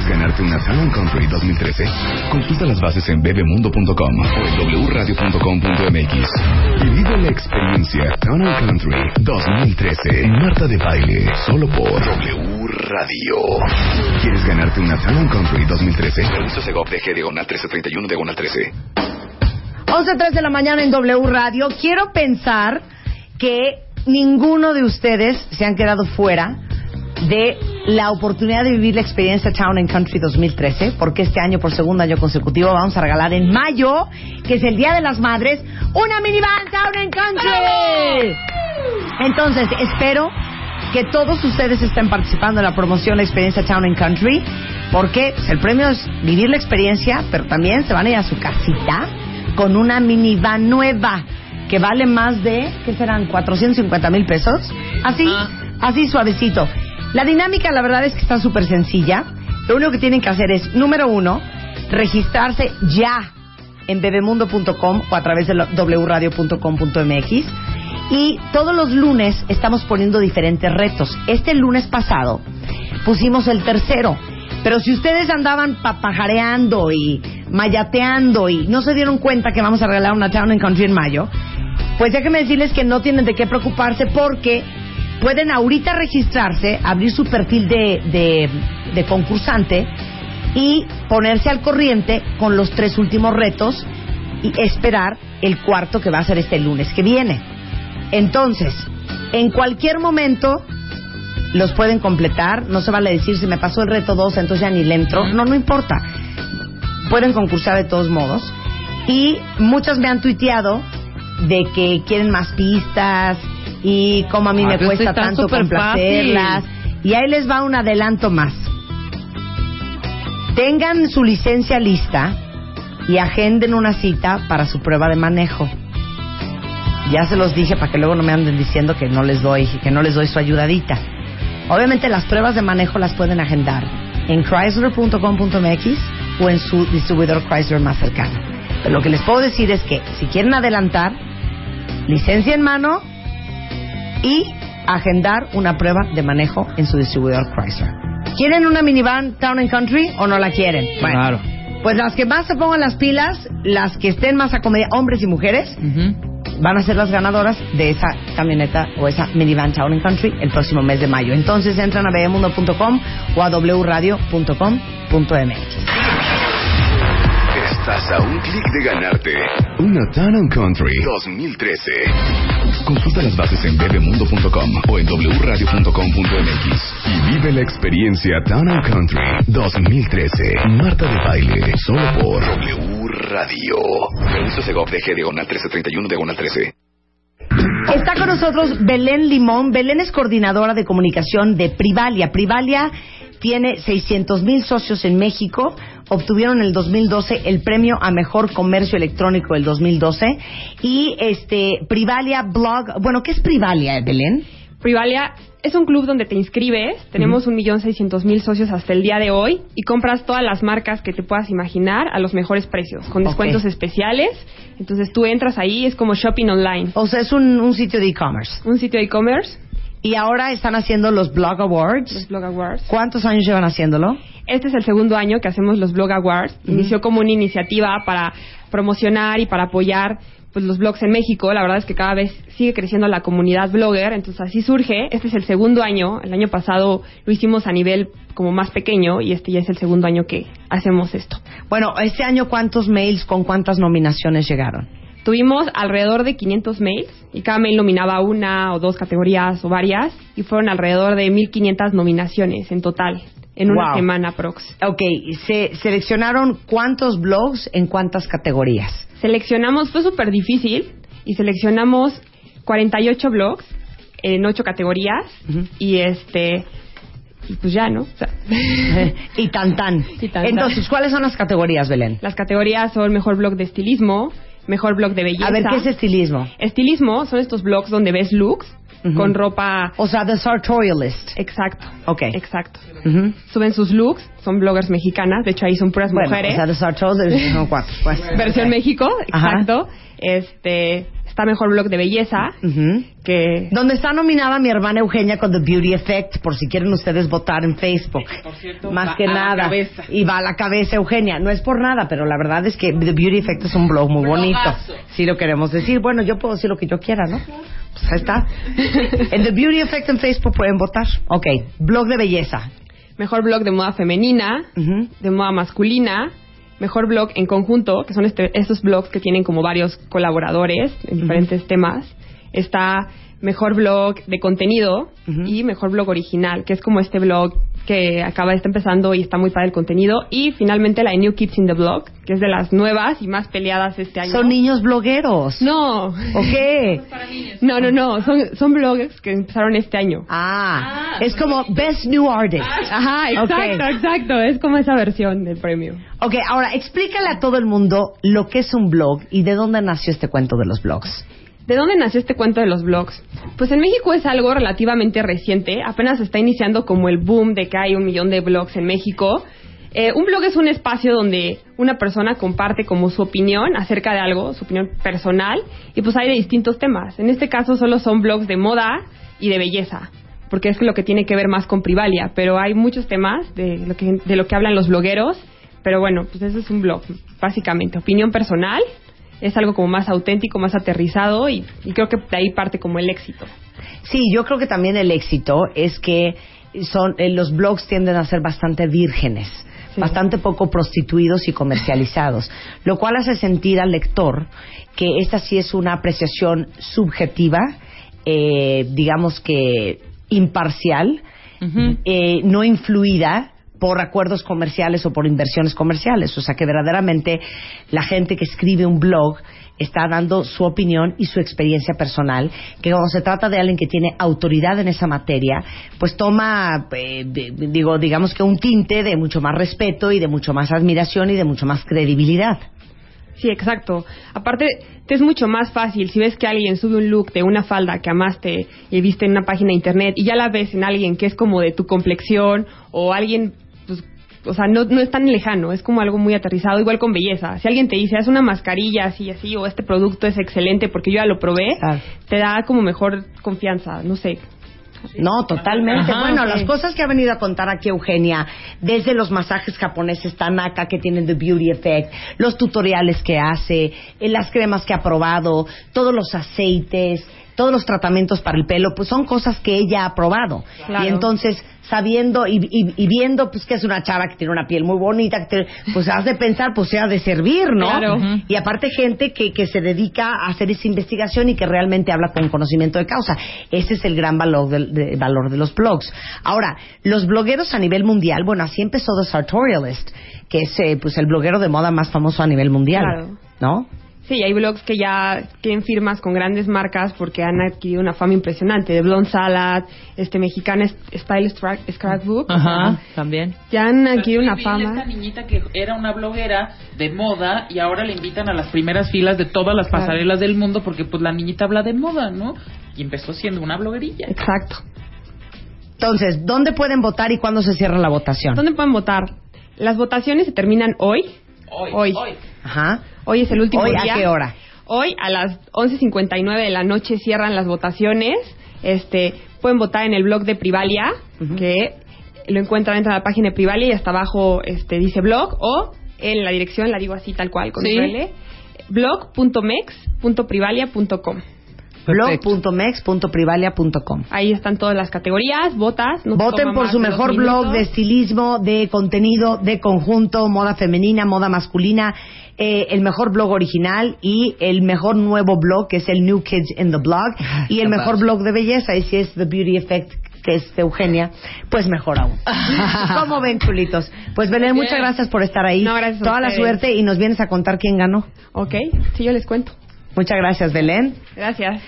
¿Quieres ganarte una Town Country 2013? Consulta las bases en bebemundo.com o en wradio.com.mx y vive la experiencia Town Country 2013 en Marta de Baile, solo por W Radio. ¿Quieres ganarte una Town Country 2013? Permiso Segov de G diagonal 1331 diagonal 13. 11.03 de la mañana en W Radio. Quiero pensar que ninguno de ustedes se han quedado fuera de la oportunidad de vivir la experiencia Town and Country 2013, porque este año, por segundo año consecutivo, vamos a regalar en mayo, que es el Día de las Madres, una minivan Town and Country. Entonces, espero que todos ustedes estén participando en la promoción la experiencia Town and Country, porque el premio es vivir la experiencia, pero también se van a ir a su casita con una minivan nueva que vale más de, ¿qué serán? 450 mil pesos. Así, así suavecito. La dinámica, la verdad es que está súper sencilla. Lo único que tienen que hacer es, número uno, registrarse ya en bebemundo.com o a través de wradio.com.mx. Y todos los lunes estamos poniendo diferentes retos. Este lunes pasado pusimos el tercero. Pero si ustedes andaban papajareando y mayateando y no se dieron cuenta que vamos a regalar una Town and Country en mayo, pues déjenme decirles que no tienen de qué preocuparse porque pueden ahorita registrarse, abrir su perfil de, de, concursante y ponerse al corriente con los tres últimos retos y esperar el cuarto que va a ser este lunes que viene. Entonces, en cualquier momento los pueden completar, no se vale decir si me pasó el reto 2, entonces ya ni le entro, no, no importa. Pueden concursar de todos modos. Y muchas me han tuiteado de que quieren más pistas y como a mí Ah, me cuesta tanto complacerlas. Y ahí les va un adelanto más. Tengan su licencia lista y agenden una cita para su prueba de manejo. Ya se los dije para que luego no me anden diciendo que no les doy, que no les doy su ayudadita. Obviamente las pruebas de manejo las pueden agendar en chrysler.com.mx o en su distribuidor Chrysler más cercano. Pero lo que les puedo decir es que si quieren adelantar, licencia en mano y agendar una prueba de manejo en su distribuidor Chrysler. ¿Quieren una minivan Town and Country o no la quieren? Bueno, Claro. pues las que más se pongan las pilas, las que estén más acomediadas, hombres y mujeres, van a ser las ganadoras de esa camioneta o esa minivan Town and Country el próximo mes de mayo. Entonces entran a bebemundo.com o a wradio.com.mx. Estás a un clic de ganarte una Town and Country 2013. Consulta las bases en bebemundo.com o en wradio.com.mx y vive la experiencia Town and Country 2013. Marta de Baile, solo por W Radio. Permiso Segov de G diagonal 1331 diagonal 13. Está con nosotros Belén Limón. Belén es coordinadora de comunicación de Privalia. Privalia tiene 600 mil socios en México. Obtuvieron en el 2012 el premio a mejor comercio electrónico del 2012. Y este Privalia Blog. Bueno, ¿qué es Privalia, Belén? Privalia es un club donde te inscribes, tenemos un millón seiscientos mil socios hasta el día de hoy y compras todas las marcas que te puedas imaginar a los mejores precios, con descuentos especiales. Entonces tú entras ahí, es como shopping online, O sea, es un, un sitio de e-commerce. un sitio de e-commerce, Y ahora están haciendo los Blog Awards. los Blog Awards. ¿Cuántos años llevan haciéndolo? Este es el segundo año que hacemos los Blog Awards. Inició como una iniciativa para promocionar y para apoyar pues los blogs en México. La verdad es que cada vez sigue creciendo la comunidad blogger, entonces así surge. Este es el segundo año. El año pasado lo hicimos a nivel como más pequeño y este ya es el segundo año que hacemos esto. Bueno, este año, ¿cuántos mails con cuántas nominaciones llegaron? Tuvimos alrededor de 500 mails y cada mail nominaba una o dos categorías o varias y fueron alrededor de 1500 nominaciones en total en una Wow. semana prox. Ok, se seleccionaron cuántos blogs en cuántas categorías. Seleccionamos, fue súper difícil y seleccionamos 48 blogs en ocho categorías Ujú. y este y pues ya, ¿no? O sea, y tan tan. Y tan, tan. Entonces, ¿cuáles son las categorías, Belén? las categorías son mejor blog de estilismo, mejor blog de belleza. A ver, ¿qué es estilismo? Estilismo son estos blogs donde ves looks con ropa O sea, The Sartorialist. exacto. Ok. Exacto. Suben sus looks, son bloggers mexicanas, de hecho ahí son puras Bueno, mujeres. o sea, The Sartorialist son cuatro. Pues. Versión México, Ajá. exacto. Este, Está Mejor Blog de Belleza, que... Donde está nominada mi hermana Eugenia con The Beauty Effect, por si quieren ustedes votar en Facebook. Por cierto, Más va que a la nada. cabeza. Y va a la cabeza Eugenia. No es por nada, pero la verdad es que The Beauty Effect es un blog muy bonito. Si lo queremos decir. Bueno, yo puedo decir lo que yo quiera, ¿no? Pues ahí está. En The Beauty Effect en Facebook pueden votar. Ok, blog de belleza. Mejor Blog de Moda Femenina, de Moda Masculina, Mejor Blog en Conjunto, que son este, estos blogs que tienen como varios colaboradores en diferentes temas. Está Mejor Blog de Contenido y Mejor Blog Original, que es como este blog que acaba de estar empezando y está muy padre el contenido. Y finalmente la de New Kids in the Blog, que es de las nuevas y más peleadas este año. Son niños blogueros. No. ¿O qué? No, no, no. Son, son blogs que empezaron este año. Ah, es como Best New Artist. Ajá, exacto, exacto. Es como esa versión del premio. Ok, ahora explícale a todo el mundo lo que es un blog y de dónde nació este cuento de los blogs. ¿De dónde nació este cuento de los blogs? Pues en México es algo relativamente reciente, apenas está iniciando como el boom de que hay un millón de blogs en México. Eh, un blog es un espacio donde una persona comparte como su opinión acerca de algo, su opinión personal, y pues hay de distintos temas. En este caso solo son blogs de moda y de belleza, porque es lo que tiene que ver más con Privalia, pero hay muchos temas de lo que, de lo que hablan los blogueros, pero bueno, pues eso es un blog, básicamente, opinión personal, es algo como más auténtico, más aterrizado y, y creo que de ahí parte como el éxito. Sí, yo creo que también el éxito es que son eh, los blogs tienden a ser bastante vírgenes, Sí. bastante poco prostituidos y comercializados, lo cual hace sentir al lector que esta sí es una apreciación subjetiva, eh, digamos que imparcial, eh, no influida por acuerdos comerciales o por inversiones comerciales. O sea que verdaderamente la gente que escribe un blog está dando su opinión y su experiencia personal, que cuando se trata de alguien que tiene autoridad en esa materia, pues toma, eh, digo, digamos que un tinte de mucho más respeto y de mucho más admiración y de mucho más credibilidad. Sí, exacto. Aparte, te es mucho más fácil si ves que alguien sube un look de una falda que amaste y viste en una página de internet y ya la ves en alguien que es como de tu complexión o alguien, o sea, no, no es tan lejano, es como algo muy aterrizado, igual con belleza. Si alguien te dice, haz una mascarilla así, así, o este producto es excelente porque yo ya lo probé, te da como mejor confianza, no sé. No, totalmente. Ajá, bueno, las cosas que ha venido a contar aquí Eugenia, desde los masajes japoneses Tanaka que tienen The Beauty Effect, los tutoriales que hace, eh, las cremas que ha probado, todos los aceites, todos los tratamientos para el pelo, pues son cosas que ella ha probado. Claro. Y entonces, sabiendo y, y- y viendo pues que es una chava que tiene una piel muy bonita, que te- pues has de pensar, pues se ha de servir, ¿no? Claro. Y aparte gente que, que se dedica a hacer esa investigación y que realmente habla con conocimiento de causa. Ese es el gran valor, del- de, valor de los blogs. Ahora, los blogueros a nivel mundial, bueno, así empezó The Sartorialist, que es eh, pues el bloguero de moda más famoso a nivel mundial, Claro. ¿no? Sí, hay blogs que ya tienen firmas con grandes marcas porque han adquirido una fama impresionante. De Blonde Salad, este mexicana Style Scrap- Scrapbook. Ajá, también. Ya han adquirido una Esta fama. niñita que era una bloguera de moda y ahora le invitan a las primeras filas de todas las Claro. pasarelas del mundo porque pues la niñita habla de moda, ¿no? Y empezó siendo una bloguerilla. Exacto. Entonces, ¿dónde pueden votar y cuándo se cierra la votación? ¿Dónde pueden votar? Las votaciones se terminan hoy. Hoy, Hoy. hoy. Ajá. Hoy es el último ¿Hoy día. a qué hora? Hoy a las 11.59 de la noche cierran las votaciones. Este, pueden votar en el blog de Privalia, que lo encuentran dentro de la página de Privalia y hasta abajo este, dice blog, o en la dirección, la digo así tal cual, con Sí. Blog.mex.privalia.com. blog.mex.privalia.com Ahí están todas las categorías, votas. no te Voten por su mejor blog de estilismo, de contenido, de conjunto, moda femenina, moda masculina, eh, el mejor blog original y el mejor nuevo blog que es el New Kids in the Blog y el mejor blog de belleza y si es The Beauty Effect que es de Eugenia, pues mejor aún. ¿Cómo ven, chulitos? Pues Belén, muchas gracias por estar ahí. No, gracias a Toda la suerte y nos vienes a contar quién ganó. Ok, sí, yo les cuento. Muchas gracias, Belén. Gracias.